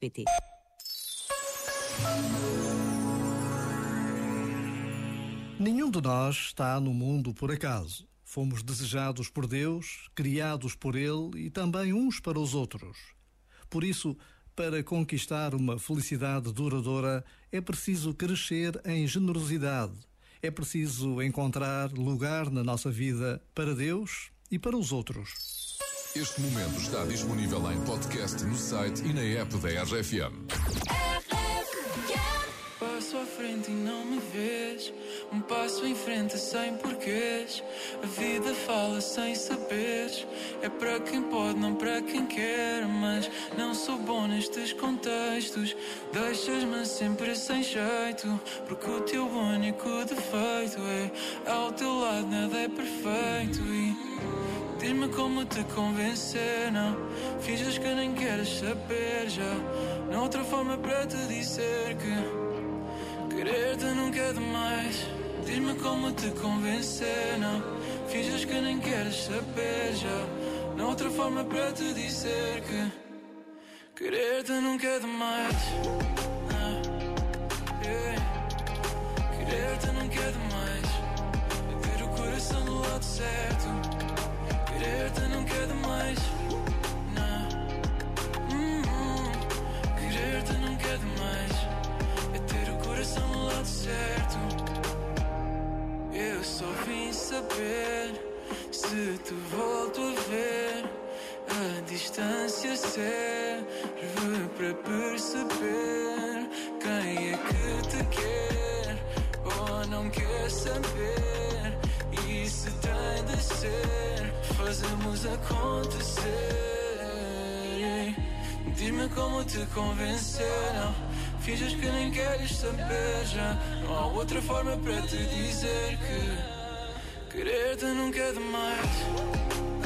pt Nenhum de nós está no mundo por acaso. Fomos desejados por Deus, criados por Ele e também uns para os outros. Por isso, para conquistar uma felicidade duradoura, é preciso crescer em generosidade. É preciso encontrar lugar na nossa vida para Deus e para os outros. Este momento está disponível em podcast no site e na app da RFM. Passo à frente e não me vês. Um passo em frente sem porquês. A vida fala sem saberes. É para quem pode, não para quem quer. Mas não sou bom nestes contextos. Deixas-me sempre sem jeito. Porque o teu único defeito é ao teu lado nada é perfeito. E Diz-me como te convencer, não. Finges que nem queres saber já. Não há outra forma para te dizer que Querer-te nunca é demais. Diz-me como te convencer, não. Finges que nem queres saber já. Não há outra forma para te dizer que Querer-te nunca é demais. Ah, Querer-te nunca é demais. É ter o coração do lado certo saber se te volto a ver. A distância serve para perceber quem é que te quer ou não quer saber. E se tem de ser, fazemos acontecer. Diz-me como te convencer. Não finges que nem queres saber. Já não há outra forma para te dizer que querer-te nunca é demais.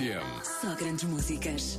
RFM. Só grandes músicas.